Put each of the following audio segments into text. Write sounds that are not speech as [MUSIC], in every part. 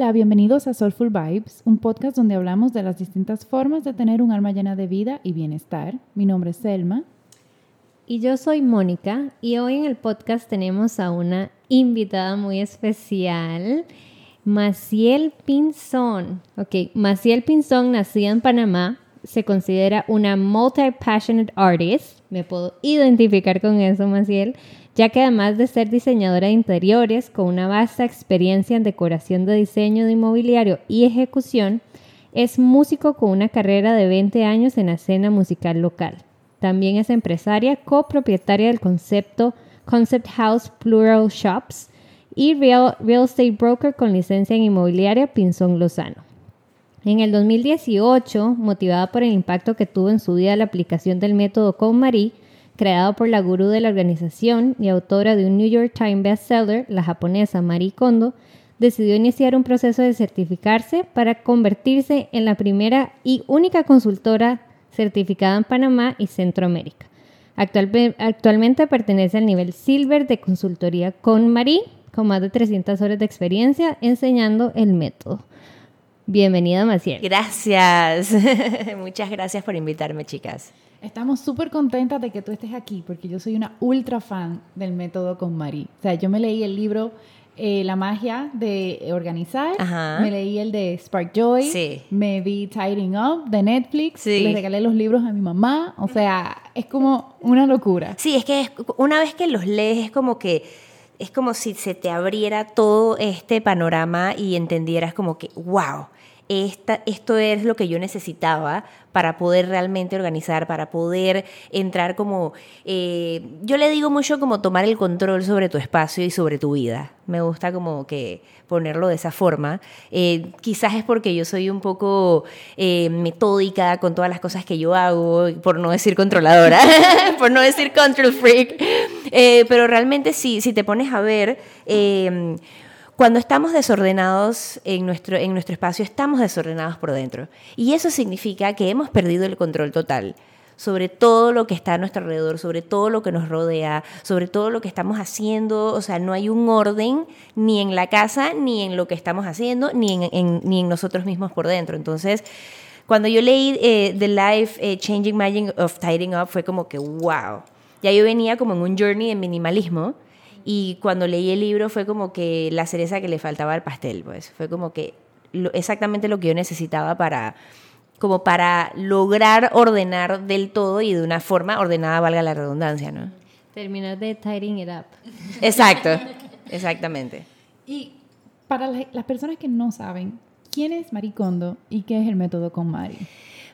Hola, bienvenidos a Soulful Vibes, un podcast donde hablamos de las distintas formas de tener un alma llena de vida y bienestar. Mi nombre es Selma. Y yo soy Mónica y hoy en el podcast tenemos a una invitada muy especial, Maciel Pinzón. Ok, Maciel Pinzón, nacida en Panamá, se considera una multi-passionate artist. Me puedo identificar con eso, Maciel ya que además de ser diseñadora de interiores con una vasta experiencia en decoración de diseño de inmobiliario y ejecución, es músico con una carrera de 20 años en la escena musical local. También es empresaria, copropietaria del concepto Concept House Plural Shops y real, real Estate Broker con licencia en inmobiliaria Pinzón Lozano. En el 2018, motivada por el impacto que tuvo en su vida la aplicación del método con Marie, creado por la gurú de la organización y autora de un New York Times bestseller, la japonesa Marie Kondo, decidió iniciar un proceso de certificarse para convertirse en la primera y única consultora certificada en Panamá y Centroamérica. actualmente pertenece al nivel Silver de consultoría con Marie, con más de 300 horas de experiencia enseñando el método. Bienvenida, Maciel. Gracias. [LAUGHS] Muchas gracias por invitarme, chicas. Estamos súper contentas de que tú estés aquí porque yo soy una ultra fan del método con Marie. O sea, yo me leí el libro eh, La magia de organizar, me leí el de Spark Joy, me vi Tidying Up de Netflix, le regalé los libros a mi mamá. O sea, es como una locura. Sí, es que una vez que los lees es como que es como si se te abriera todo este panorama y entendieras como que, wow, esto es lo que yo necesitaba para poder realmente organizar, para poder entrar como, eh, yo le digo mucho como tomar el control sobre tu espacio y sobre tu vida. Me gusta como que ponerlo de esa forma. Eh, quizás es porque yo soy un poco eh, metódica con todas las cosas que yo hago, por no decir controladora, [LAUGHS] por no decir control freak, pero realmente sí, si te pones a ver cuando estamos desordenados en nuestro, en nuestro espacio, estamos desordenados por dentro. Y eso significa que hemos perdido el control total sobre todo lo que está a nuestro alrededor, sobre todo lo que nos rodea, sobre todo lo que estamos haciendo. O sea, no hay un orden ni en la casa, ni en lo que estamos haciendo, ni en, ni en nosotros mismos por dentro. Entonces, cuando yo leí eh, The Life eh, Changing Magic of Tidying Up, fue como que, wow. Ya yo venía como en un journey de minimalismo y cuando leí el libro fue como que la cereza que le faltaba al pastel, pues fue como que exactamente lo que yo necesitaba para como para lograr ordenar del todo y de una forma ordenada, valga la redundancia, ¿no? Terminar de tidying it up. Exacto, exactamente. Y para las personas que no saben, ¿quién es Marie Kondo y qué es el método con Marie?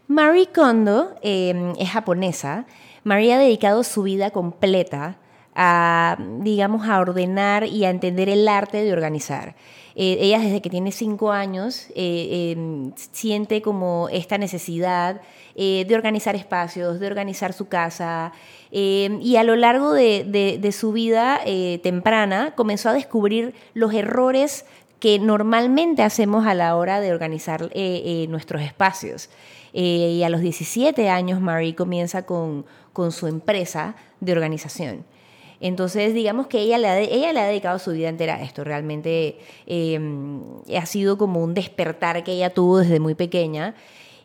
Marie Kondo eh, es japonesa. Marie ha dedicado su vida completa a, digamos, a ordenar y a entender el arte de organizar. Eh, ella desde que tiene cinco años eh, em, siente como esta necesidad eh, de organizar espacios, de organizar su casa em, y a lo largo de, su vida temprana comenzó a descubrir los errores que normalmente hacemos a la hora de organizar nuestros espacios. y a los 17 años Marie comienza con, con su empresa de organización. Entonces, digamos que ella le, ha dedicado su vida entera a esto. Realmente em, ha sido como un despertar que ella tuvo desde muy pequeña.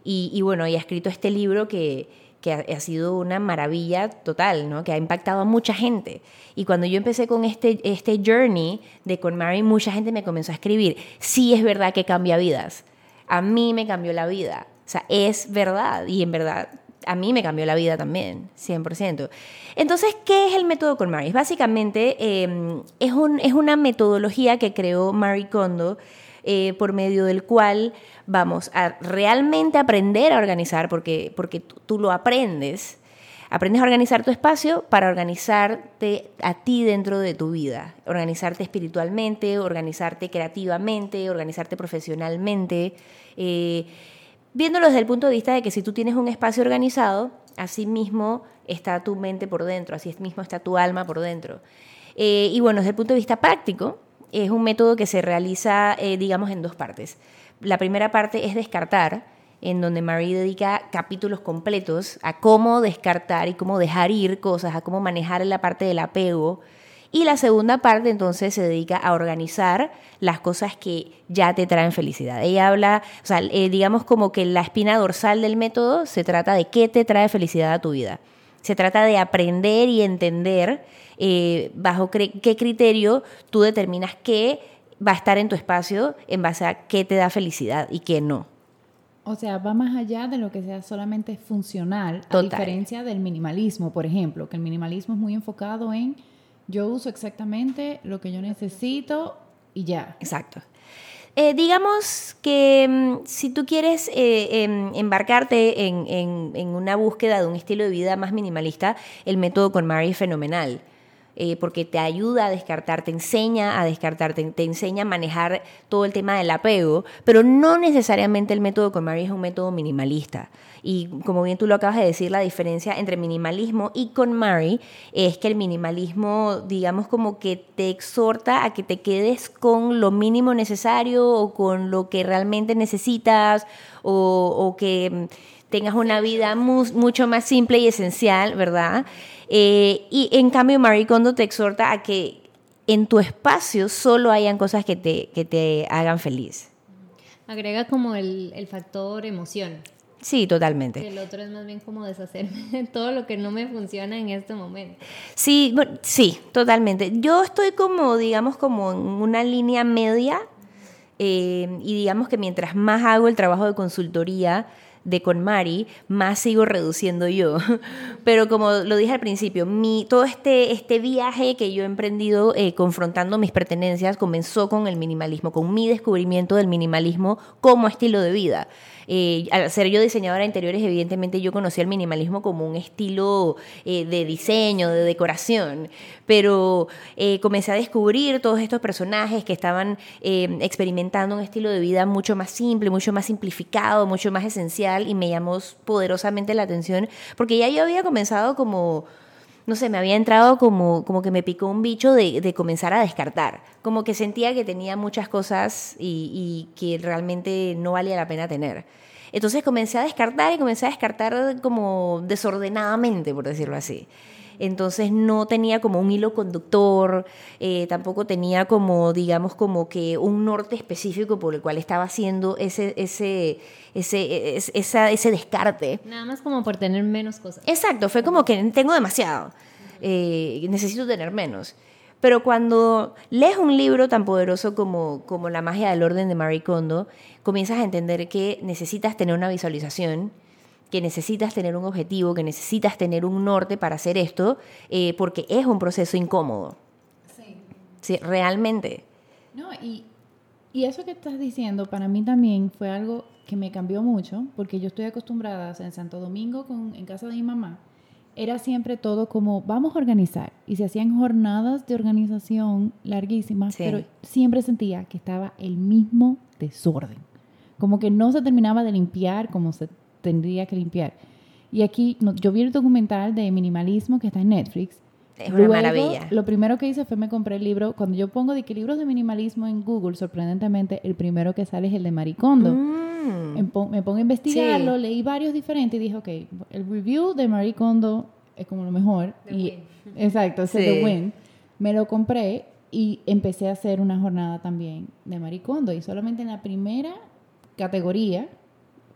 Y, bueno, ella ha escrito este libro que, ha, sido una maravilla total, ¿no? Que ha impactado a mucha gente. Y cuando yo empecé con este, este journey de con Mary, mucha gente me comenzó a escribir, sí es verdad que cambia vidas. A mí me cambió la vida. O sea, es verdad. Y en verdad a mí me cambió la vida también, 100%. Entonces, ¿qué es el método con Marie? Básicamente, em, es, un, es, una metodología que creó Marie Kondo eh, por medio del cual vamos a realmente aprender a organizar, porque, porque tú, lo aprendes. Aprendes a organizar tu espacio para organizarte a ti dentro de tu vida, organizarte espiritualmente, organizarte creativamente, organizarte profesionalmente. Eh, viéndolo desde el punto de vista de que si tú tienes un espacio organizado, así mismo está tu mente por dentro, así mismo está tu alma por dentro. Eh, y bueno, desde el punto de vista práctico, es un método que se realiza, eh, digamos, en dos partes. La primera parte es descartar, en donde Marie dedica capítulos completos a cómo descartar y cómo dejar ir cosas, a cómo manejar la parte del apego Y la segunda parte entonces se dedica a organizar las cosas que ya te traen felicidad. Ella habla, o sea, eh, digamos como que la espina dorsal del método se trata de qué te trae felicidad a tu vida. Se trata de aprender y entender eh, bajo qué criterio tú determinas qué va a estar en tu espacio en base a qué te da felicidad y qué no. O sea, va más allá de lo que sea solamente funcional, a diferencia del minimalismo, por ejemplo, que el minimalismo es muy enfocado en yo uso exactamente lo que yo necesito y ya. Exacto. Eh, digamos que mm, si tú quieres eh, em, embarcarte en, en, una búsqueda de un estilo de vida más minimalista, el método con Mary es fenomenal. Eh, porque te ayuda a descartar, te enseña a descartar, te, enseña a manejar todo el tema del apego, pero no necesariamente el método con Mary es un método minimalista. Y como bien tú lo acabas de decir, la diferencia entre minimalismo y con Mary es que el minimalismo, digamos, como que te exhorta a que te quedes con lo mínimo necesario o con lo que realmente necesitas o, que tengas una vida mucho más simple y esencial, ¿verdad? Eh, y en cambio, Marie Kondo te exhorta a que en tu espacio solo hayan cosas que te, que te hagan feliz. Agrega como el, el factor emoción. Sí, totalmente. El otro es más bien como deshacerme [LAUGHS] de todo lo que no me funciona en este momento. Sí, sí, totalmente. Yo estoy como, digamos, como en una línea media eh, y digamos que mientras más hago el trabajo de consultoría, de con Mari, más sigo reduciendo yo. [LAUGHS] Pero como lo dije al principio, mi, todo este, este viaje que yo he emprendido eh, confrontando mis pertenencias comenzó con el minimalismo, con mi descubrimiento del minimalismo como estilo de vida. Eh, al ser yo diseñadora de interiores, evidentemente yo conocí el minimalismo como un estilo eh, de diseño, de decoración, pero eh, comencé a descubrir todos estos personajes que estaban experimentando un estilo de vida mucho más simple, mucho más simplificado, mucho más esencial y me llamó poderosamente la atención porque ya yo había comenzado como no sé, me había entrado como, como que me picó un bicho de, de comenzar a descartar. Como que sentía que tenía muchas cosas y, y, que realmente no valía la pena tener. Entonces comencé a descartar y comencé a descartar como desordenadamente, por decirlo así. Entonces no tenía como un hilo conductor, eh, tampoco tenía como, digamos, como que un norte específico por el cual estaba haciendo ese, ese, ese, ese, ese descarte. Nada más como por tener menos cosas. Exacto, fue como que tengo demasiado, eh, necesito tener menos. Pero cuando lees un libro tan poderoso como, como La magia del orden de Marie Kondo, comienzas a entender que necesitas tener una visualización, que necesitas tener un objetivo, que necesitas tener un norte para hacer esto, eh, porque es un proceso incómodo. Sí. Sí, realmente. No, y, y eso que estás diciendo para mí también fue algo que me cambió mucho, porque yo estoy acostumbrada en Santo Domingo, con, en casa de mi mamá, era siempre todo como, vamos a organizar. Y se hacían jornadas de organización larguísimas, pero siempre sentía que estaba el mismo desorden. Como que no se terminaba de limpiar como se tendría que limpiar. Y aquí, yo vi el documental de minimalismo que está en Netflix. Es una maravilla. Lo primero que hice fue me compré el libro. Cuando yo pongo de que libros de minimalismo en Google, sorprendentemente, el primero que sale es el de Maricondo. Mm. Me pongo a investigarlo, leí varios diferentes y dije, ok, el review de Maricondo es como lo mejor. y, [LAUGHS] Exacto, ese de Win. Me lo compré y empecé a hacer una jornada también de Maricondo. Y solamente en la primera categoría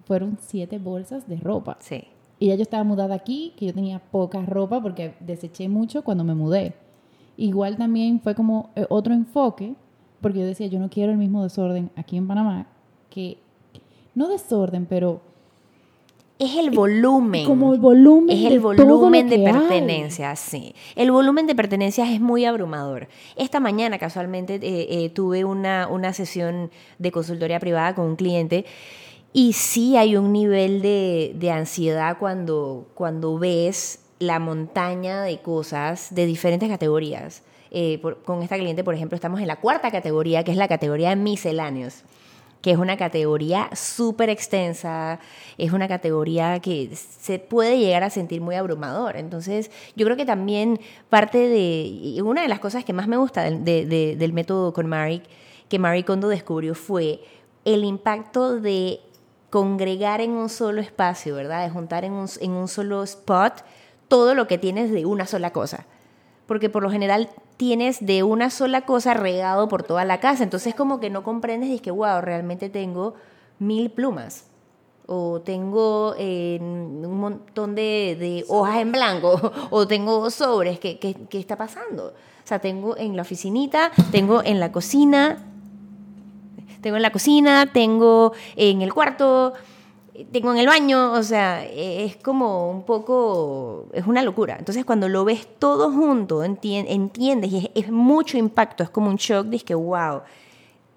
fueron siete bolsas de ropa. Sí. Y ya yo estaba mudada aquí, que yo tenía poca ropa porque deseché mucho cuando me mudé. Igual también fue como eh, otro enfoque, porque yo decía, yo no quiero el mismo desorden aquí en Panamá, que no desorden, pero... Es el volumen. Como el volumen. Es el volumen de pertenencias, sí. El volumen de pertenencias es muy abrumador. Esta mañana casualmente eh, eh, tuve una, una sesión de consultoría privada con un cliente y sí hay un nivel de, ansiedad cuando, cuando ves la montaña de cosas de diferentes categorías. Eh, con esta cliente, por ejemplo, estamos en la cuarta categoría, que es la categoría de misceláneos, que es una categoría súper extensa, es una categoría que se puede llegar a sentir muy abrumador. Entonces, yo creo que también parte de, una de las cosas que más me gusta del método con Marie, que Marie Kondo descubrió fue el impacto de congregar en un solo espacio, ¿verdad? De juntar en un, en un solo spot todo lo que tienes de una sola cosa. porque por lo general tienes de una sola cosa regado por toda la casa. Entonces como que no comprendes y es que, wow, realmente tengo mil plumas. O tengo eh, un montón de, hojas en blanco. [LAUGHS] O tengo sobres. ¿Qué, ¿Qué, qué, está pasando? O sea, tengo en la oficinita, tengo en la cocina. Tengo en la cocina, tengo en el cuarto tengo en el baño, o sea, es como un poco, es una locura. Entonces cuando lo ves todo junto, entiendes y es, mucho impacto, es como un shock, dices que, wow,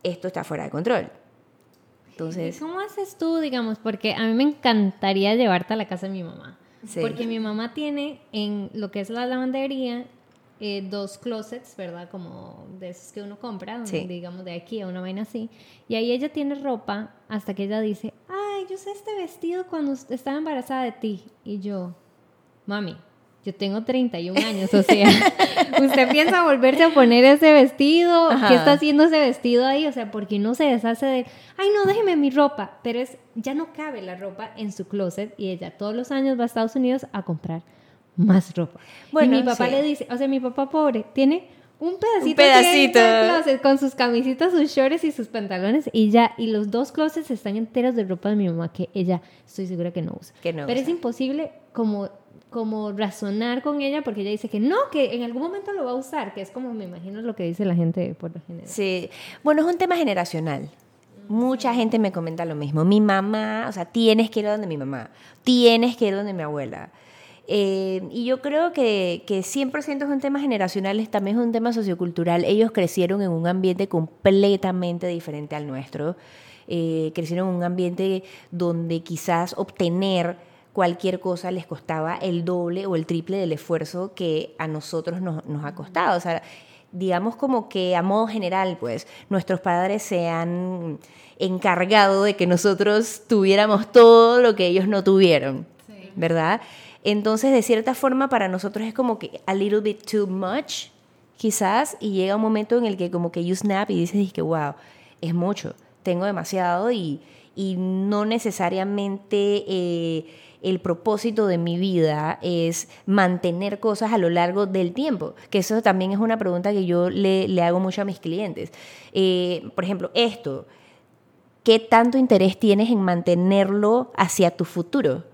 esto está fuera de control. Entonces, ¿Cómo haces tú, digamos? Porque a mí me encantaría llevarte a la casa de mi mamá. Porque mi mamá tiene en lo que es la lavandería eh, dos closets, ¿verdad? Como de esos que uno compra, digamos de aquí a una vaina así. Y ahí ella tiene ropa hasta que ella dice, ay, yo sé este vestido cuando estaba embarazada de ti. Y yo, mami, yo tengo 31 años, o sea, [LAUGHS] ¿usted piensa volverse a poner ese vestido? ¿Qué está haciendo ese vestido ahí? O sea, porque no se deshace de, ay, no, déjeme mi ropa. Pero es, ya no cabe la ropa en su closet y ella todos los años va a Estados Unidos a comprar más ropa. Bueno, y mi papá le dice, o sea, mi papá pobre, tiene un pedacito, un pedacito. closet con sus camisitas, sus shorts y sus pantalones y ya, y los dos closets están enteros de ropa de mi mamá que ella estoy segura que no usa. Pero es imposible como como razonar con ella porque ella dice que no, que en algún momento lo va a usar, que es como me imagino lo que dice la gente por lo general. Sí, bueno, es un tema generacional. Mucha gente me comenta lo mismo. Mi mamá, o sea, tienes que ir donde mi mamá, tienes que ir donde mi abuela. Eh, y yo creo que, que 100% es un tema generacional, también es un tema sociocultural. Ellos crecieron en un ambiente completamente diferente al nuestro. Eh, crecieron en un ambiente donde quizás obtener cualquier cosa les costaba el doble o el triple del esfuerzo que a nosotros nos, nos ha costado. O sea, digamos como que a modo general, pues, nuestros padres se han encargado de que nosotros tuviéramos todo lo que ellos no tuvieron, ¿verdad? Entonces, de cierta forma, para nosotros es como que a little bit too much, quizás, y llega un momento en el que como que you snap y dices que, wow, es mucho, tengo demasiado y, y no necesariamente... Eh, el propósito de mi vida es mantener cosas a lo largo del tiempo? Que eso también es una pregunta que yo le, le hago mucho a mis clientes. Eh, por ejemplo, esto, ¿qué tanto interés tienes en mantenerlo hacia tu futuro?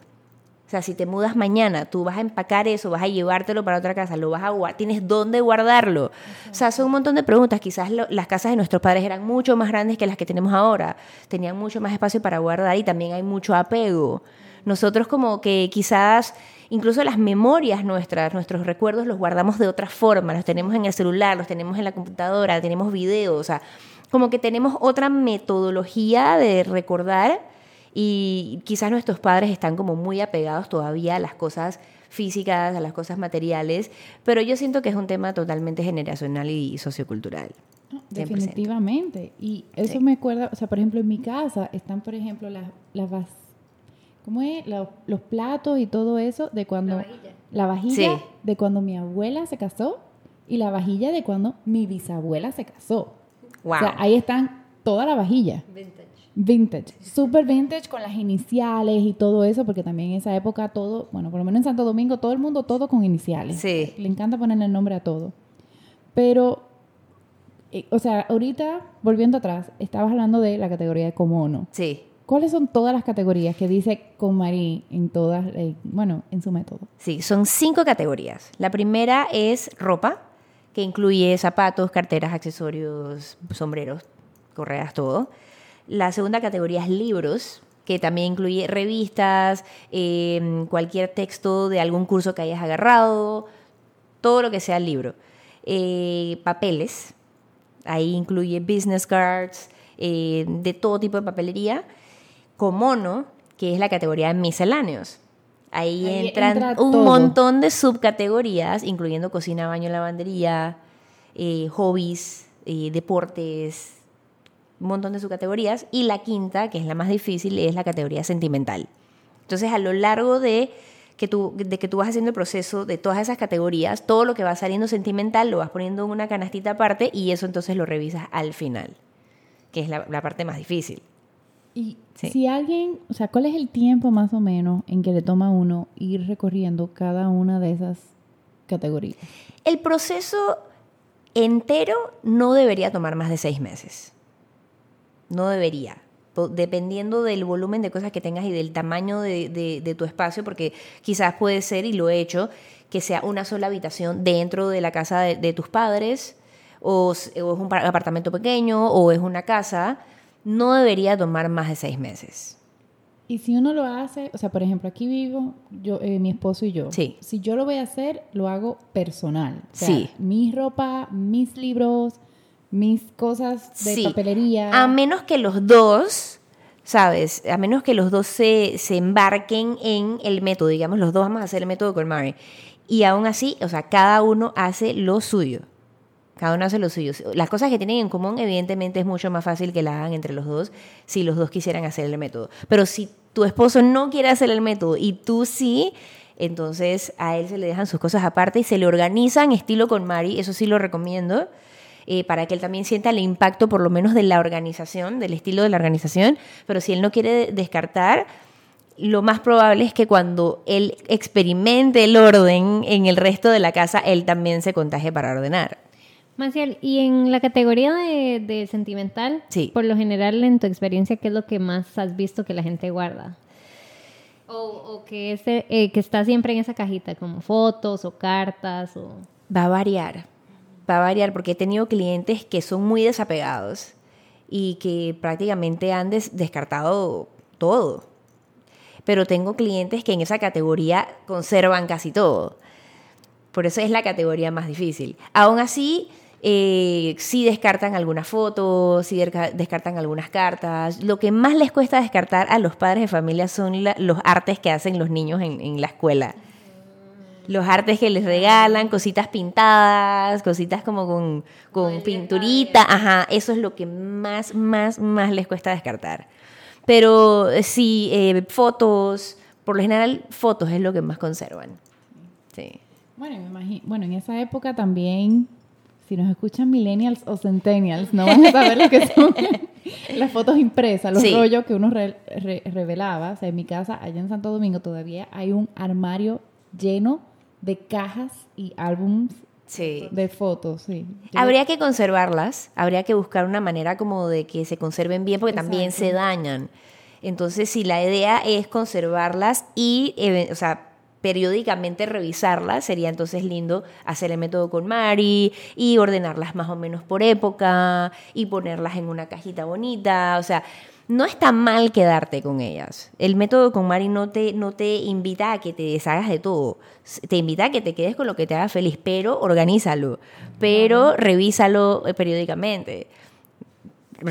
Sea, si te mudas mañana, tú vas a empacar eso, vas a llevártelo para otra casa, lo vas a guardar, tienes dónde guardarlo. O sea, son un montón de preguntas. Quizás las casas de nuestros padres eran mucho más grandes que las que tenemos ahora, tenían mucho más espacio para guardar y también hay mucho apego. Nosotros como que quizás incluso las memorias nuestras, nuestros recuerdos los guardamos de otra forma, los tenemos en el celular, los tenemos en la computadora, tenemos videos, o sea, como que tenemos otra metodología de recordar y quizás nuestros padres están como muy apegados todavía a las cosas físicas, a las cosas materiales, pero yo siento que es un tema totalmente generacional y sociocultural. definitivamente. Y eso me acuerda, o sea, por ejemplo, en mi casa están, por ejemplo, las, las ¿cómo es? Los, platos y todo eso de cuando... La vajilla. La vajilla de cuando mi abuela se casó y la vajilla de cuando mi bisabuela se casó. Wow. O sea, ahí están toda la vajilla. Vintage, super vintage con las iniciales y todo eso, porque también en esa época todo, bueno, por lo menos en Santo Domingo, todo el mundo todo con iniciales. Sí. Le encanta ponerle el nombre a todo. Pero, eh, o sea, ahorita, volviendo atrás, estabas hablando de la categoría de comono. Sí. ¿Cuáles son todas las categorías que dice con Marí en todas, eh, bueno, en su método? Sí, son cinco categorías. La primera es ropa, que incluye zapatos, carteras, accesorios, sombreros, correas, todo. La segunda categoría es libros, que también incluye revistas, em, cualquier texto de algún curso que hayas agarrado, todo lo que sea libro. Eh, papeles, ahí incluye business cards, eh, de todo tipo de papelería. Comono, que es la categoría de misceláneos. Ahí, entran un montón de subcategorías, incluyendo cocina, baño, lavandería, eh, hobbies, deportes, un montón de subcategorías. Y la quinta, que es la más difícil, es la categoría sentimental. Entonces, a lo largo de que tú, de que tú vas haciendo el proceso de todas esas categorías, todo lo que va saliendo sentimental lo vas poniendo en una canastita aparte y eso entonces lo revisas al final, que es la, parte más difícil. Y si alguien, o sea, ¿cuál es el tiempo más o menos en que le toma a uno ir recorriendo cada una de esas categorías? El proceso entero no debería tomar más de seis meses. No debería. Dependiendo del volumen de cosas que tengas y del tamaño de, tu espacio, porque quizás puede ser, y lo he hecho, que sea una sola habitación dentro de la casa de, tus padres, o, es un apartamento pequeño, o es una casa, no debería tomar más de seis meses. Y si uno lo hace, o sea, por ejemplo, aquí vivo yo, eh, mi esposo y yo. Sí. Si yo lo voy a hacer, lo hago personal. sí. Mi ropa, mis libros, mis cosas de papelería. A menos que los dos, ¿sabes? A menos que los dos se, se embarquen en el método, digamos, los dos vamos a hacer el método con Mary. Y aún así, o sea, cada uno hace lo suyo. Cada uno hace lo suyo. Las cosas que tienen en común, evidentemente, es mucho más fácil que la hagan entre los dos si los dos quisieran hacer el método. Pero si tu esposo no quiere hacer el método y tú sí, entonces a él se le dejan sus cosas aparte y se le organizan estilo con Mari, eso sí lo recomiendo. Eh, para que él también sienta el impacto por lo menos de la organización, del estilo de la organización, pero si él no quiere descartar, lo más probable es que cuando él experimente el orden en el resto de la casa, él también se contagie para ordenar. Maciel, y en la categoría de, sentimental, por lo general en tu experiencia, ¿qué es lo que más has visto que la gente guarda? O, que, ese, eh, que está siempre en esa cajita, como fotos o cartas. O... Va a variar, va a variar porque he tenido clientes que son muy desapegados y que prácticamente han descartado todo. Pero tengo clientes que en esa categoría conservan casi todo. Por eso es la categoría más difícil. Aún así, eh, sí descartan algunas fotos, sí descartan algunas cartas. Lo que más les cuesta descartar a los padres de familia son los artes que hacen los niños en, la escuela. Los artes que les regalan, cositas pintadas, cositas como con, con pinturita, ajá, eso es lo que más, más, más les cuesta descartar. Pero eh, sí, eh, fotos, por lo general fotos es lo que más conservan. Sí. Bueno, me imagino, bueno, en esa época también si nos escuchan millennials o centennials, no van a saber lo que son [LAUGHS] las fotos impresas, los rollos que uno revelaba. O sea, en mi casa, allá en Santo Domingo, todavía hay un armario lleno de cajas y álbums de fotos. Sí. Habría que conservarlas, habría que buscar una manera como de que se conserven bien, porque también se dañan. Entonces, si la idea es conservarlas y, o sea, periódicamente revisarlas. Sería entonces lindo hacer el método con Mari y ordenarlas más o menos por época y ponerlas en una cajita bonita. O sea, no está mal quedarte con ellas. El método con Mari no te, no te invita a que te deshagas de todo. Te invita a que te quedes con lo que te haga feliz, pero organízalo. Pero revísalo eh, periódicamente.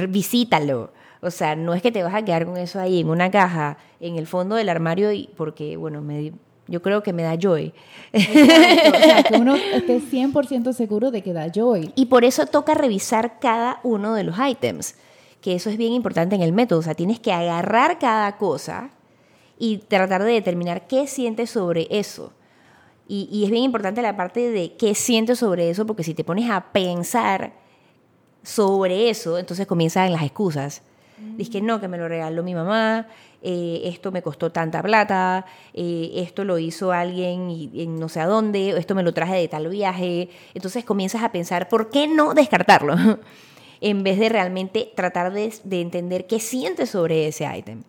Visítalo. O sea, no es que te vas a quedar con eso ahí en una caja, en el fondo del armario, y porque, bueno, me, yo creo que me da joy. o sea, que uno [LAUGHS] esté 100% seguro de que da joy. Y por eso toca revisar cada uno de los ítems, que eso es bien importante en el método. O sea, tienes que agarrar cada cosa y tratar de determinar qué sientes sobre eso. Y, y es bien importante la parte de qué sientes sobre eso, porque si te pones a pensar sobre eso, entonces comienzan las excusas. Dices que no, que me lo regaló mi mamá, eh, esto me costó tanta plata, eh, esto lo hizo alguien y, no sé a dónde, esto me lo traje de tal viaje. Entonces comienzas a pensar, ¿por qué no descartarlo? [LAUGHS] en vez de realmente tratar de, entender qué sientes sobre ese ítem.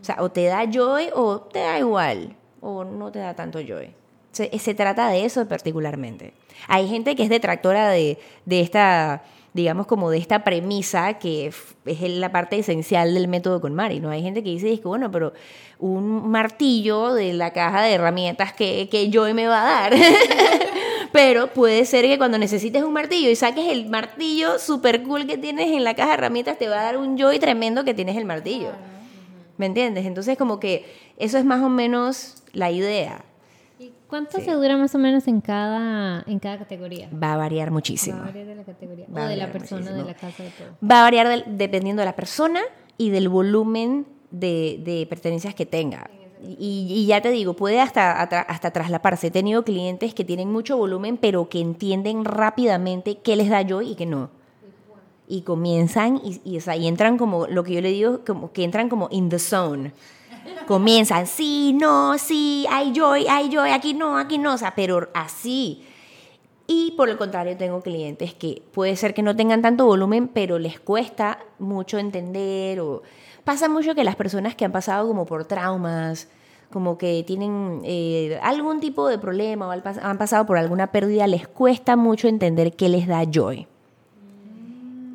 O sea, o te da joy o te da igual, o no te da tanto joy. Se, se trata de eso particularmente. Hay gente que es detractora de, de esta digamos, como de esta premisa que es la parte esencial del método con Mari, ¿no? Hay gente que dice, que bueno, pero un martillo de la caja de herramientas que, que Joy me va a dar. [LAUGHS] pero puede ser que cuando necesites un martillo y saques el martillo super cool que tienes en la caja de herramientas, te va a dar un Joy tremendo que tienes el martillo. ¿Me entiendes? Entonces, como que eso es más o menos la idea. ¿Cuánto se dura más o menos en cada, en cada categoría? Va a variar muchísimo. Va a variar de la categoría. o de la persona, de la casa, de todo. Va a variar dependiendo de la persona y del volumen de, de pertenencias que tenga. Y, y, ya te digo, puede hasta, hasta traslaparse. He tenido clientes que tienen mucho volumen, pero que entienden rápidamente qué les da yo y qué no. Y comienzan y, y, o sea, y entran como, lo que yo le digo, como que entran como in the zone Comienzan, sí, no, sí, hay joy, hay joy, aquí no, aquí no, o sea, pero así. Y por el contrario, tengo clientes que puede ser que no tengan tanto volumen, pero les cuesta mucho entender o pasa mucho que las personas que han pasado como por traumas, como que tienen eh, algún tipo de problema o han pasado por alguna pérdida, les cuesta mucho entender qué les da joy.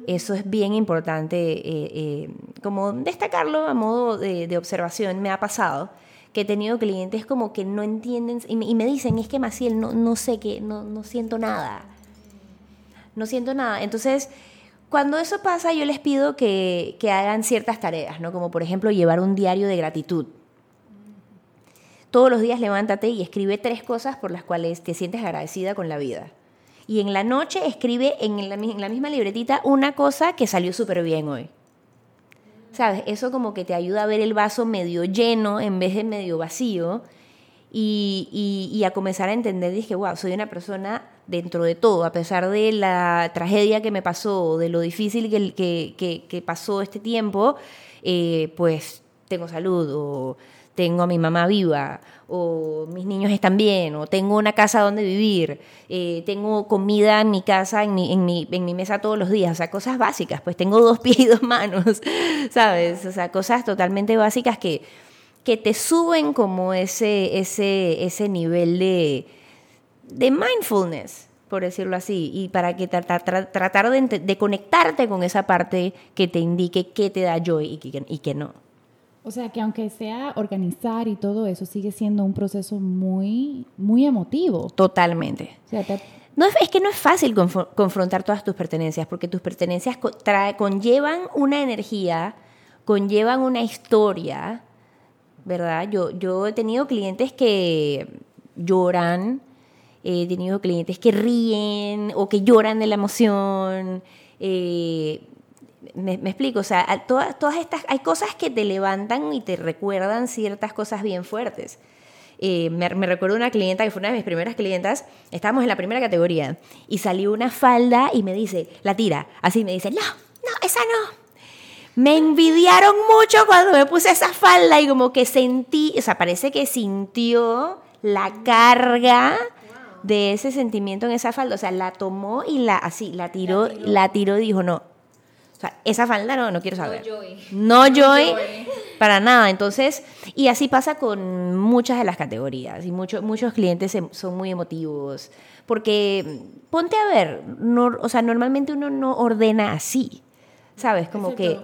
Eso es bien importante, eh, eh, como destacarlo a modo de, observación. Me ha pasado que he tenido clientes como que no entienden y me, dicen, es que Maciel, no, no sé qué, no, no siento nada. No siento nada. Entonces, cuando eso pasa, yo les pido que, que hagan ciertas tareas, ¿no? Como por ejemplo llevar un diario de gratitud. Todos los días levántate y escribe tres cosas por las cuales te sientes agradecida con la vida y en la noche escribe en la, misma libretita una cosa que salió súper bien hoy. ¿Sabes? Eso como que te ayuda a ver el vaso medio lleno en vez de medio vacío y, a comenzar a entender, dije, wow, soy una persona dentro de todo, a pesar de la tragedia que me pasó, de lo difícil que, pasó este tiempo, eh, pues tengo salud tengo a mi mamá viva, o mis niños están bien, o tengo una casa donde vivir, eh, tengo comida en mi casa, en mi, en, mi, mesa todos los días, o sea, cosas básicas, pues tengo dos [LAUGHS] pies y dos manos, ¿sabes? O sea, cosas totalmente básicas que, que te suben como ese, ese, ese nivel de, de mindfulness por decirlo así, y para que tratar, tratar de, conectarte con esa parte que te indique qué te da joy y y qué no. O sea que aunque sea organizar y todo eso, sigue siendo un proceso muy, muy emotivo. Totalmente. no es, que no es fácil confrontar todas tus pertenencias, porque tus pertenencias conllevan una energía, conllevan una historia, ¿verdad? Yo, yo he tenido clientes que lloran, he tenido clientes que ríen o que lloran de la emoción. Eh, me, explico, o sea, todas, todas estas, hay cosas que te levantan y te recuerdan ciertas cosas bien fuertes. Eh, me, recuerdo una clienta que fue una de mis primeras clientas, estábamos en la primera categoría y salió una falda y me dice, la tira, así me dice, no, no, esa no. Me envidiaron mucho cuando me puse esa falda y como que sentí, o sea, parece que sintió la carga de ese sentimiento en esa falda, o sea, la tomó y la así, la tiró, la tiró, la tiró y dijo, no, o sea, esa falda no, no quiero saber. No joy. No joy, para nada. Entonces, y así pasa con muchas de las categorías. Y muchos muchos clientes son muy emotivos. Porque, ponte a ver, no, o sea, normalmente uno no ordena así. ¿Sabes? Como que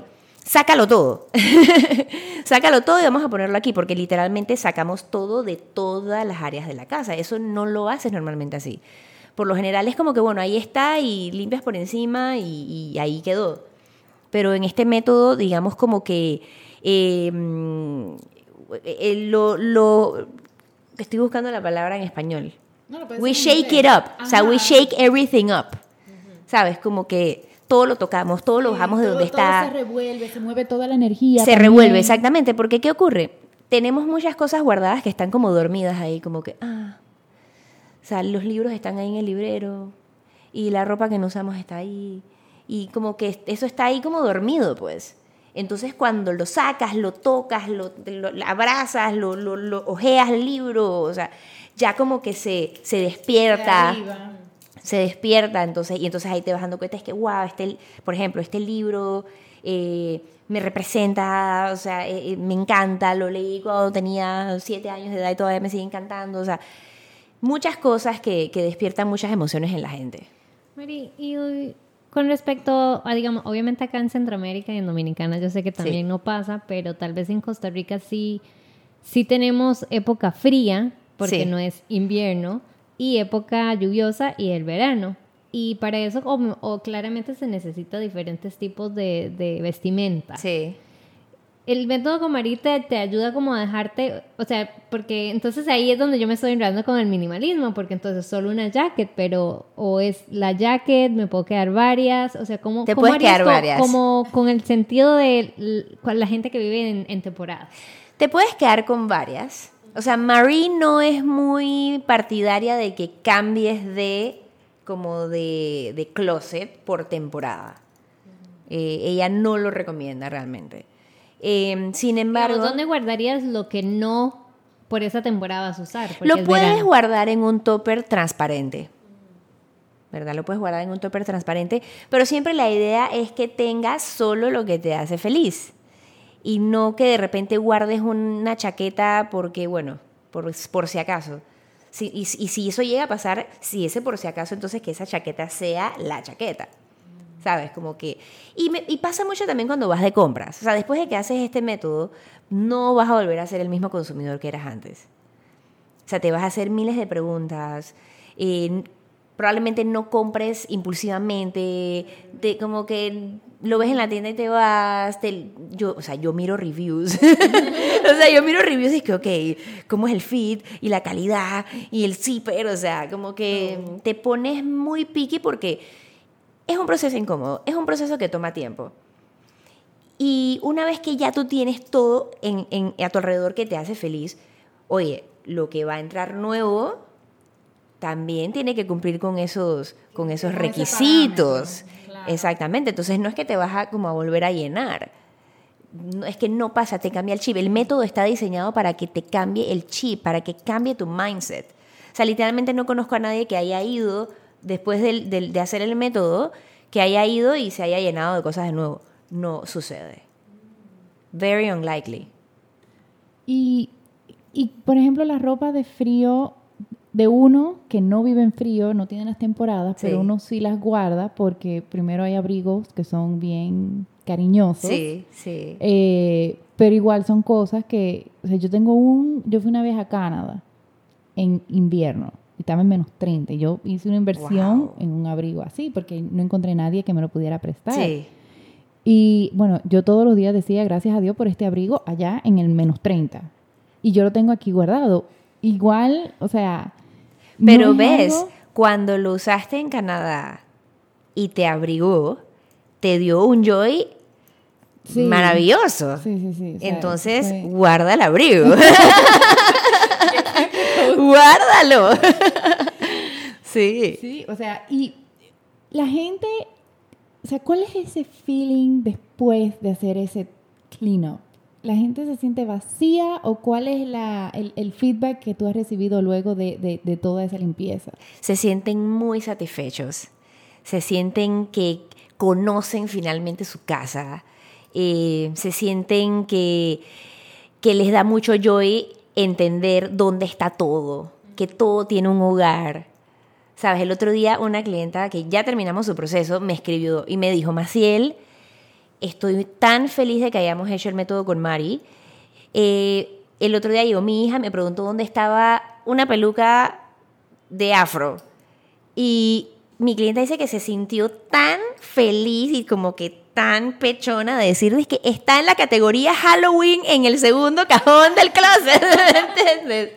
sácalo todo. [LAUGHS] sácalo todo y vamos a ponerlo aquí, porque literalmente sacamos todo de todas las áreas de la casa. Eso no lo haces normalmente así. Por lo general es como que, bueno, ahí está y limpias por encima y ahí quedó pero en este método, digamos como que em, eh, lo, lo, estoy buscando la palabra en español. we shake it up, o sea, we shake everything up. ¿Sabes? Como que todo lo tocamos, todo lo bajamos de donde está. se revuelve, se mueve toda la energía. Se revuelve, exactamente, porque ¿qué ocurre? Tenemos muchas cosas guardadas que están como dormidas ahí, como que, ah, o sea, los libros están ahí en el librero y la ropa que no usamos está ahí y como que eso está ahí como dormido, pues. Entonces cuando lo sacas, lo tocas, lo, abrazas, lo, lo, ojeas el libro, o sea, ya como que se, se despierta. Se despierta, entonces, y entonces ahí te vas dando cuenta, es que, wow, este, por ejemplo, este libro eh, me representa, o sea, eh, eh, me encanta, lo leí cuando tenía siete años de edad y todavía me sigue encantando, o sea, muchas cosas que, que despiertan muchas emociones en la gente. Mari, y con respecto a, digamos, obviamente acá en Centroamérica y en Dominicana yo sé que también no pasa, pero tal vez en Costa Rica sí, sí tenemos época fría, porque no es invierno, y época lluviosa y el verano. Y para eso, o, claramente se necesita diferentes tipos de, de vestimenta. Sí el método Comarita te ayuda como a dejarte, o sea, porque entonces ahí es donde yo me estoy enredando con el minimalismo, porque entonces solo una jacket, pero o es la jacket, me puedo quedar varias, o sea, como te puedes quedar varias. como con el sentido de la gente que vive en, en temporada. Te puedes quedar con varias. O sea, Marie no es muy partidaria de que cambies de como de, de closet por temporada. Eh, ella no lo recomienda realmente. Em, sin embargo... ¿Dónde guardarías lo que no por esa temporada vas a usar? Lo puedes guardar en un topper transparente. ¿verdad? Lo puedes guardar en un topper transparente, pero siempre la idea es que tengas solo lo que te hace feliz y no que de repente guardes una chaqueta porque, bueno, por, por si acaso. y, si eso llega a pasar, si ese por si acaso, entonces que esa chaqueta sea la chaqueta. ¿Sabes? Como que... Y, y pasa mucho también cuando vas de compras. O sea, después de que haces este método, no vas a volver a ser el mismo consumidor que eras antes. O sea, te vas a hacer miles de preguntas. Eh, probablemente no compres impulsivamente, de, como que lo ves en la tienda y te vas, yo, o sea, yo miro reviews, [LAUGHS] o sea, yo miro reviews y es que, ok, cómo es el fit y la calidad y el zipper, o sea, como que te pones muy picky porque es un proceso incómodo, es un proceso que toma tiempo. Y una vez que ya tú tienes todo en, en, a tu alrededor que te hace feliz, oye, lo que va a entrar nuevo también tiene que cumplir con esos, con esos requisitos. Exactamente, entonces no es que te vas a como a volver a llenar. No, es que no pasa, te cambia el chip. El método está diseñado para que te cambie el chip, para que cambie tu mindset. O sea, literalmente no conozco a nadie que haya ido, después de hacer el método, que haya ido y se haya llenado de cosas de nuevo. No sucede. Very unlikely. Y, y por ejemplo, la ropa de frío de uno que no vive en frío, no tiene las temporadas, pero uno sí las guarda porque primero hay abrigos que son bien cariñosos. Sí, sí. Eh, pero igual son cosas que, o sea, yo tengo un, yo fui una vez a Canadá en invierno y estaba en menos 30 y yo hice una inversión en un abrigo así porque no encontré nadie que me lo pudiera prestar. Sí. Y bueno, yo todos los días decía gracias a Dios por este abrigo allá en el menos 30. Y yo lo tengo aquí guardado. Igual, o sea, pero ves, cuando lo usaste en Canadá y te abrigó, te dio un joy. Sí, sí. Entonces, guarda el abrigo. [LAUGHS] [LAUGHS] Guárdalo. [LAUGHS] sí. Sí, o sea, y la gente, o sea, ¿cuál es ese feeling después de hacer ese clean up? la gente se siente vacía o cuál es el, feedback que tú has recibido luego de, toda esa limpieza? Se sienten muy satisfechos, se sienten que conocen finalmente su casa, eh, se sienten que, que les da mucho joy entender dónde está todo, que todo tiene un hogar. Sabes, el otro día una clienta que ya terminamos su proceso me escribió y me dijo, Maciel, estoy tan feliz de que hayamos hecho el método con Mari. Eh, el otro día llegó mi hija, me preguntó dónde estaba una peluca de afro. Y mi cliente dice que se sintió tan feliz y como que tan pechona de decir que está en la categoría Halloween en el segundo cajón del closet. [LAUGHS] ¿Entiendes?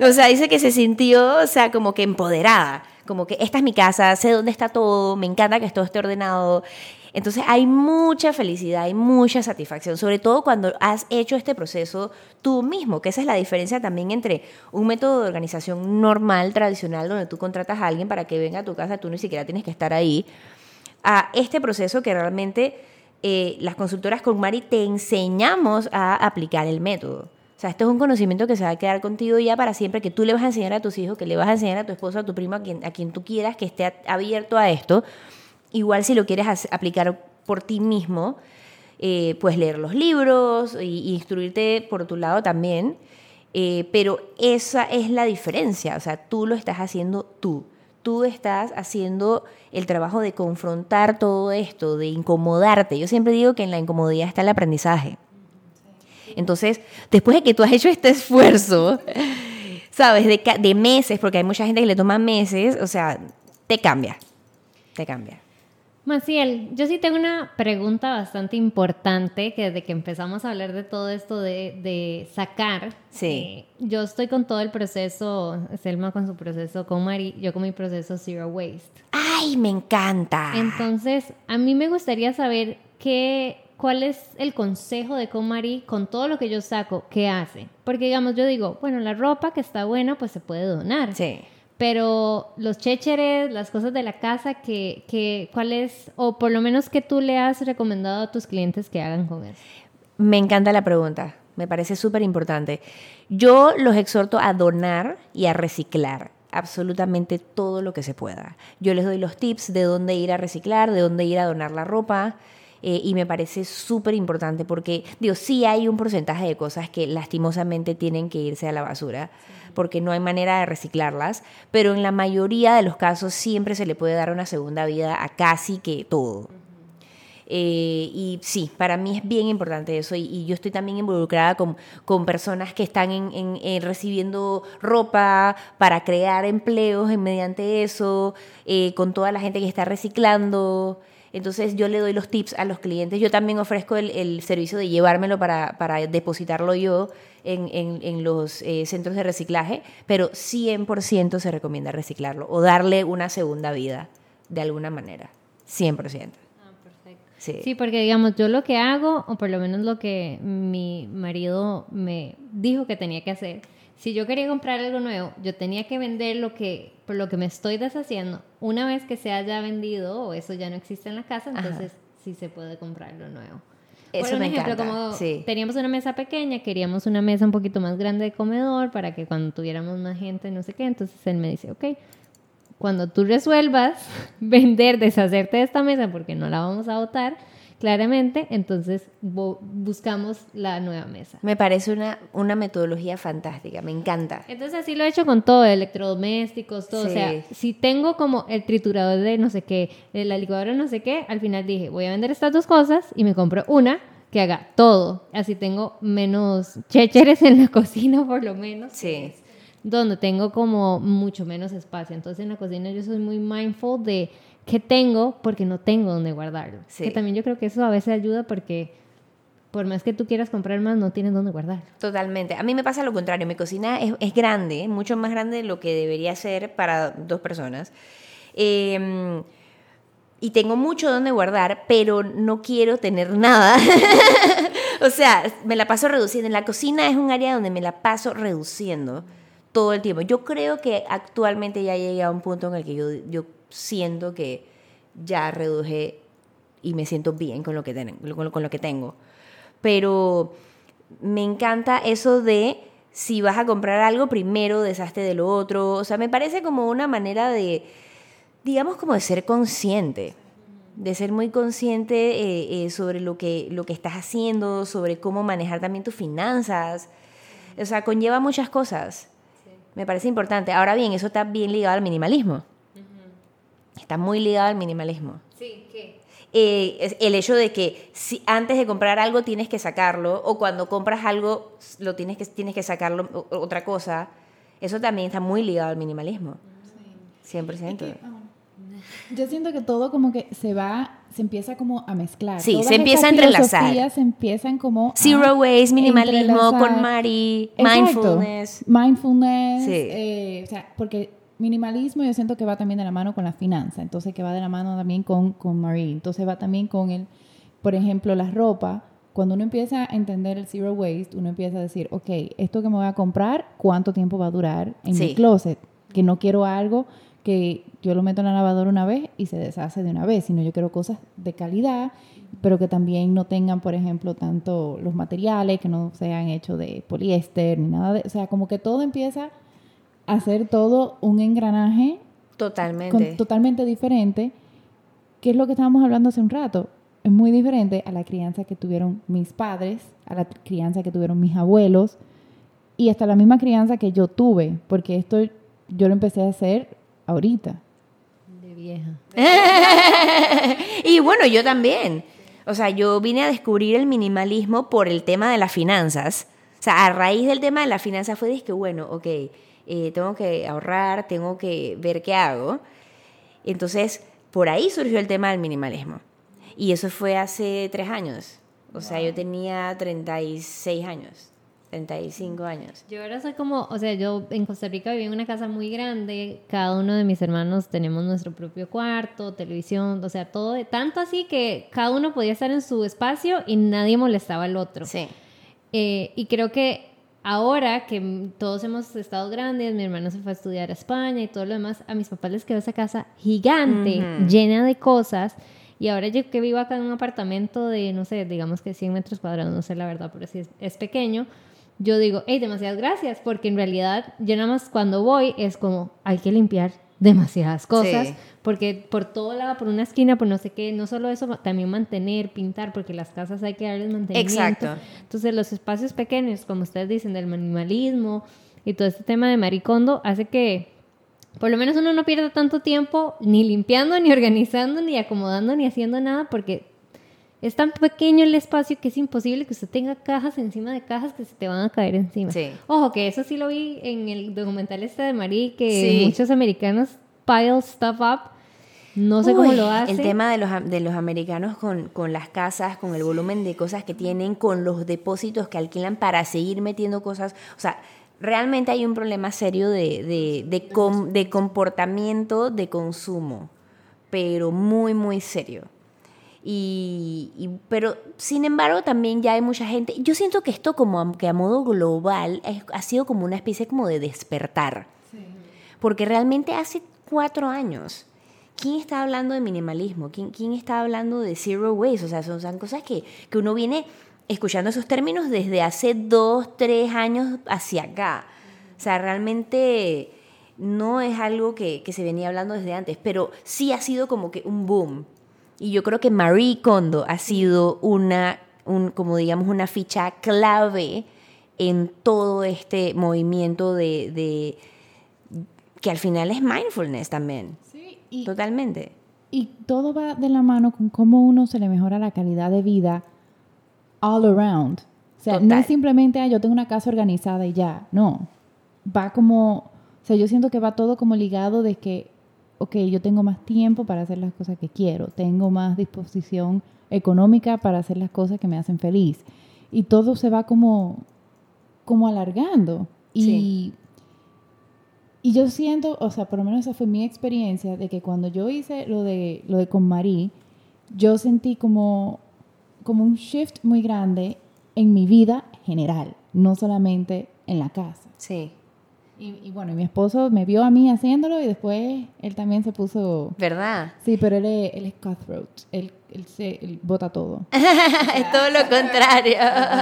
O sea, dice que se sintió, o sea, como que empoderada. Como que esta es mi casa, sé dónde está todo, me encanta que todo esté ordenado. Entonces hay mucha felicidad, hay mucha satisfacción, sobre todo cuando has hecho este proceso tú mismo, que esa es la diferencia también entre un método de organización normal, tradicional, donde tú contratas a alguien para que venga a tu casa, tú ni siquiera tienes que estar ahí, a este proceso que realmente eh, las consultoras con Mari te enseñamos a aplicar el método. O sea, esto es un conocimiento que se va a quedar contigo ya para siempre, que tú le vas a enseñar a tus hijos, que le vas a enseñar a tu esposo, a tu primo, a quien, a quien tú quieras que esté abierto a esto. Igual si lo quieres aplicar por ti mismo, eh, puedes leer los libros e instruirte por tu lado también. Eh, pero esa es la diferencia, o sea, tú lo estás haciendo tú. Tú estás haciendo el trabajo de confrontar todo esto, de incomodarte. Yo siempre digo que en la incomodidad está el aprendizaje. Entonces, después de que tú has hecho este esfuerzo, [LAUGHS] ¿sabes? De, de meses, porque hay mucha gente que le toma meses, o sea, te cambia, te cambia. Maciel, yo sí tengo una pregunta bastante importante que desde que empezamos a hablar de todo esto de, sacar, sí. Eh, yo estoy con todo el proceso, Selma con su proceso con Mari, yo con mi proceso Zero Waste. ¡Ay, me encanta! Entonces, a mí me gustaría saber qué, cuál es el consejo de Comari con todo lo que yo saco, qué hace. Porque digamos, yo digo, bueno, la ropa que está buena, pues se puede donar. Sí. Pero los chécheres, las cosas de la casa, que, que, ¿cuál es, o por lo menos que tú le has recomendado a tus clientes que hagan con eso? Me encanta la pregunta, me parece súper importante. Yo los exhorto a donar y a reciclar absolutamente todo lo que se pueda. Yo les doy los tips de dónde ir a reciclar, de dónde ir a donar la ropa. Eh, y me parece súper importante porque, digo, sí hay un porcentaje de cosas que lastimosamente tienen que irse a la basura porque no hay manera de reciclarlas, pero en la mayoría de los casos siempre se le puede dar una segunda vida a casi que todo. Eh, y sí, para mí es bien importante eso. Y, yo estoy también involucrada con, con personas que están en, recibiendo ropa para crear empleos en, mediante eso, eh, con toda la gente que está reciclando. Entonces yo le doy los tips a los clientes. Yo también ofrezco el, servicio de llevármelo para, para depositarlo yo en, en, los eh, centros de reciclaje, pero 100% se recomienda reciclarlo o darle una segunda vida de alguna manera. 100%. Sí. porque digamos, yo lo que hago, o por lo menos lo que mi marido me dijo que tenía que hacer, si yo quería comprar algo nuevo, yo tenía que vender lo que, por lo que me estoy deshaciendo. Una vez que se haya vendido o eso ya no existe en la casa, entonces sí se puede comprar lo nuevo. Eso por un ejemplo, como teníamos una mesa pequeña, queríamos una mesa un poquito más grande de comedor para que cuando tuviéramos más gente, no sé qué, entonces él me dice, ok, cuando tú resuelvas [LAUGHS] vender, deshacerte de esta mesa porque no la vamos a votar, claramente, entonces buscamos la nueva mesa. Me parece una, una metodología fantástica, me encanta. Entonces así lo he hecho con todo, electrodomésticos, todo. O sea, si tengo como el triturador de no sé qué, de la licuadora no sé qué, al final dije, voy a vender estas dos cosas y me compro una que haga todo. Así tengo menos chécheres en la [LAUGHS] cocina por lo menos. Sí donde tengo como mucho menos espacio. Entonces en la cocina yo soy muy mindful de qué tengo porque no tengo donde guardarlo. Que también yo creo que eso a veces ayuda porque por más que tú quieras comprar más, no tienes dónde guardar. Totalmente. A mí me pasa lo contrario. Mi cocina es, grande, mucho más grande de lo que debería ser para dos personas. Em, y tengo mucho donde guardar, pero no quiero tener nada. [LAUGHS] o sea, me la paso reduciendo. En la cocina es un área donde me la paso reduciendo todo el tiempo. Yo creo que actualmente ya llegué a un punto en el que yo, yo siento que ya reduje y me siento bien con lo que, con, con lo que tengo. Pero me encanta eso de si vas a comprar algo, primero deshazte de lo otro. O sea, me parece como una manera de, digamos, como de ser consciente. De ser muy consciente eh, eh, sobre lo que, lo que estás haciendo, sobre cómo manejar también tus finanzas. O sea, conlleva muchas cosas. Me parece importante. Ahora bien, eso está bien ligado al minimalismo. Está muy ligado al minimalismo. Sí, ¿qué? Eh, el hecho de que si antes de comprar algo tienes que sacarlo o cuando compras algo lo tienes que tienes que sacarlo otra cosa eso también está muy ligado al minimalismo. Sí. 100% [LAUGHS] yo siento que todo como que se va se empieza como a mezclar. Sí se empieza a entrelazar. se empiezan como zero waste minimalismo con Mari mindfulness. Mindfulness eh, o sea porque minimalismo yo siento que va también de la mano con la finanza, entonces que va de la mano también con, con Marie, entonces va también con el, por ejemplo, la ropa. Cuando uno empieza a entender el zero waste, uno empieza a decir, ok, esto que me voy a comprar, ¿cuánto tiempo va a durar en mi closet? Que no quiero algo que yo lo meto en la lavadora una vez y se deshace de una vez, sino yo quiero cosas de calidad, pero que también no tengan, por ejemplo, tanto los materiales, que no sean hechos de poliéster ni nada de, o sea, como que todo empieza hacer todo un engranaje totalmente, totalmente diferente, que es lo que estábamos hablando hace un rato. Es muy diferente a la crianza que tuvieron mis padres, a la crianza que tuvieron mis abuelos y hasta la misma crianza que yo tuve, porque esto yo lo empecé a hacer ahorita. De vieja. [LAUGHS] y bueno, yo también. O sea, yo vine a descubrir el minimalismo por el tema de las finanzas. O sea, a raíz del tema de las finanzas fue de que, bueno, ok, eh, tengo que ahorrar, tengo que ver qué hago. Entonces, por ahí surgió el tema del minimalismo. Y eso fue hace tres años. O sea, yo tenía 36 años. 35 años. Yo ahora soy como, o sea, yo en Costa Rica viví en una casa muy grande, cada uno de mis hermanos tenemos nuestro propio cuarto, televisión, o sea, todo, de, tanto así que cada uno podía estar en su espacio y nadie molestaba al otro. Sí. Eh, y creo que ahora que todos hemos estado grandes, mi hermano se fue a estudiar a España y todo lo demás, a mis papás les quedó esa casa gigante, llena de cosas. Y ahora yo que vivo acá en un apartamento de, no sé, digamos que 100 metros cuadrados, no sé la verdad, pero sí es, pequeño, yo digo, hey, demasiadas gracias, porque en realidad yo nada más cuando voy es como, hay que limpiar demasiadas cosas, porque por todo lado, por una esquina, por no sé qué, no solo eso, también mantener, pintar, porque las casas hay que darles mantenimiento. Exacto. Entonces los espacios pequeños, como ustedes dicen, del minimalismo y todo este tema de maricondo, hace que por lo menos uno no pierda tanto tiempo ni limpiando, [LAUGHS] ni organizando, ni acomodando, ni haciendo nada, porque es tan pequeño el espacio que es imposible que usted tenga cajas encima de cajas que se te van a caer encima. Ojo, que eso sí lo vi en el documental este de Marie, que muchos americanos pile stuff up. No sé cómo lo hacen. El tema de los, de los americanos con, con, las casas, con el volumen de cosas que tienen, con los depósitos que alquilan para seguir metiendo cosas. O sea, realmente hay un problema serio de, de, comportamiento de consumo, pero muy, muy serio. Y, pero sin embargo también ya hay mucha gente, yo siento que esto como que a modo global ha sido como una especie como de despertar, porque realmente hace cuatro años, ¿quién está hablando de minimalismo? ¿Quién, quién está hablando de zero waste? O sea, son, son cosas que, que uno viene escuchando esos términos desde hace dos, tres años hacia acá. O sea, realmente no es algo que, se venía hablando desde antes, pero sí ha sido como que un boom. Y yo creo que Marie Kondo ha sido una, un, como digamos, una ficha clave en todo este movimiento de, de que al final es mindfulness también. Sí, totalmente. Y todo va de la mano con cómo uno se le mejora la calidad de vida all around. O sea, no es simplemente, ah, yo tengo una casa organizada y ya. No. Va como, o sea, yo siento que va todo como ligado de que, ok, yo tengo más tiempo para hacer las cosas que quiero, tengo más disposición económica para hacer las cosas que me hacen feliz. Y todo se va como, como alargando. Y, y yo siento, o sea, por lo menos esa fue mi experiencia, de que cuando yo hice lo de, lo de con Marí, yo sentí como como un shift muy grande en mi vida general, no solamente en la casa. Sí. Y, bueno, mi esposo me vio a mí haciéndolo y después él también se puso... ¿Verdad? Sí, pero él es, él es cutthroat, él, él, se, él bota todo. [LAUGHS] es todo lo contrario.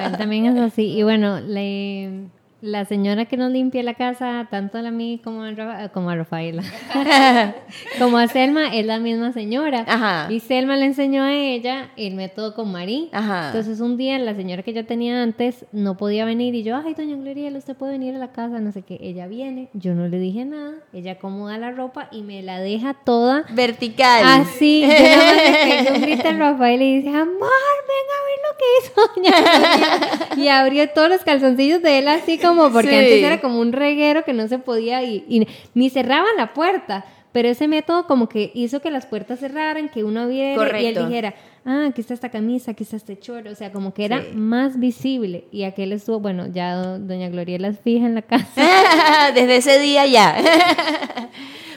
él también es así. Y bueno, le la señora que nos limpia la casa, tanto a mí como a, como a Rafaela, [LAUGHS] como a Selma, es la misma señora. Y Selma le enseñó a ella el método con Marí. Entonces un día la señora que ya tenía antes no podía venir y yo, ay, doña Gloria, usted puede venir a la casa, no sé qué. Ella viene, yo no le dije nada, ella acomoda la ropa y me la deja toda vertical. Así. [LAUGHS] Yo nada más grita a Rafael y dice, amor, venga a ver lo que hizo doña [LAUGHS] Y abrió todos los calzoncillos de él así como porque antes era como un reguero que no se podía y, ni cerraban la puerta. Pero ese método como que hizo que las puertas cerraran, que uno viera y él dijera, ah, aquí está esta camisa, aquí está este chorro, o sea, como que era más visible. Y aquel estuvo, bueno, ya doña Gloria las fija en la casa. [LAUGHS] Desde ese día ya. [LAUGHS]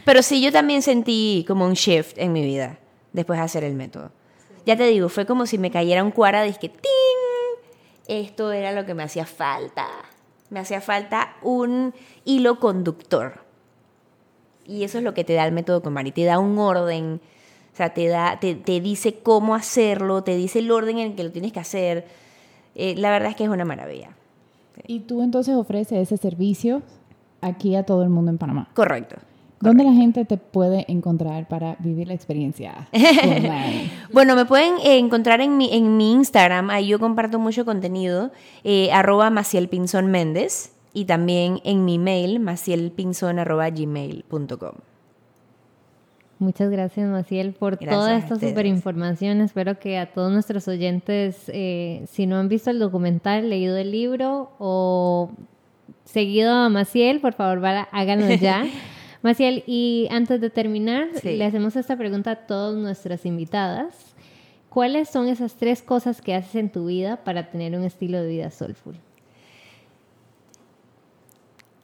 Pero sí, yo también sentí como un shift en mi vida después de hacer el método. Ya te digo, fue como si me cayera un cuara de que ¡ting! Esto era lo que me hacía falta. Me hacía falta un hilo conductor. Y eso es lo que te da el método Comari. Te da un orden, o sea, te, da, te, dice cómo hacerlo, te dice el orden en el que lo tienes que hacer. Eh, la verdad es que es una maravilla. ¿Y tú entonces ofreces ese servicio aquí a todo el mundo en Panamá? Correcto. ¿Dónde la gente te puede encontrar para vivir la experiencia? [LAUGHS] bueno, me pueden encontrar en mi, en mi Instagram, ahí yo comparto mucho contenido, eh, arroba Maciel Pinzón Méndez, y también en mi mail, macielpinzón arroba gmail.com. Muchas gracias, Maciel, por toda esta super información. Espero que a todos nuestros oyentes, eh, si no han visto el documental, leído el libro o seguido a Maciel, por favor, háganlo ya. [LAUGHS] Maciel, y antes de terminar, le hacemos esta pregunta a todas nuestras invitadas. ¿Cuáles son esas tres cosas que haces en tu vida para tener un estilo de vida soulful?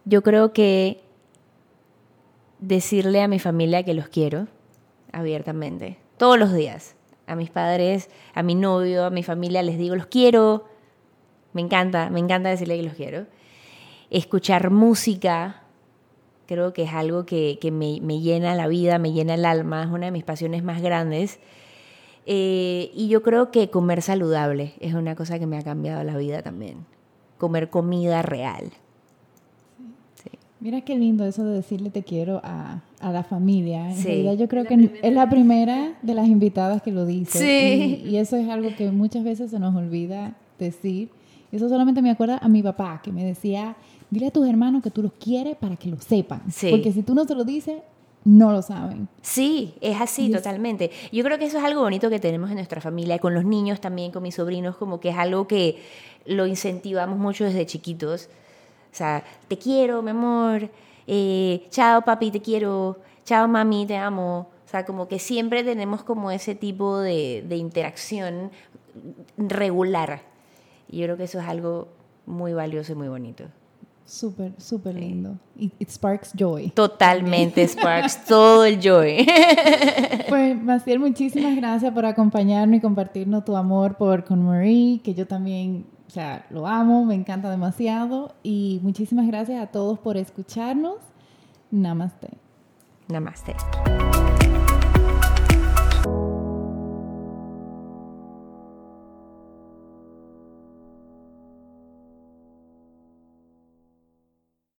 Yo creo que decirle a mi familia que los quiero abiertamente, todos los días. A mis padres, a mi novio, a mi familia les digo los quiero. Me encanta, me encanta decirle que los quiero. Escuchar música, creo que es algo que, me, llena la vida, me llena el alma, es una de mis pasiones más grandes. Eh, y yo creo que comer saludable es una cosa que me ha cambiado la vida también. Comer comida real. Mira qué lindo eso de decirle te quiero a, la familia. En realidad yo creo que es la primera de las invitadas que lo dice. Sí. Y, eso es algo que muchas veces se nos olvida decir. Eso solamente me acuerda a mi papá, que me decía, dile a tus hermanos que tú los quieres para que lo sepan. Porque si tú no se lo dices, no lo saben. Sí, es así, totalmente. Yo creo que eso es algo bonito que tenemos en nuestra familia, con los niños también, con mis sobrinos, como que es algo que lo incentivamos mucho desde chiquitos o sea, te quiero, mi amor. Eh, chao, papi, te quiero. Chao, mami, te amo. O sea, como que siempre tenemos como ese tipo de, de interacción regular. Y yo creo que eso es algo muy valioso y muy bonito. Súper, súper lindo. It, it, sparks joy. Totalmente, [LAUGHS] sparks todo el joy. Pues, Maciel, muchísimas gracias por acompañarnos y compartirnos tu amor por con Marie, que yo también o sea, lo amo, me encanta demasiado y muchísimas gracias a todos por escucharnos. Namaste. Namaste.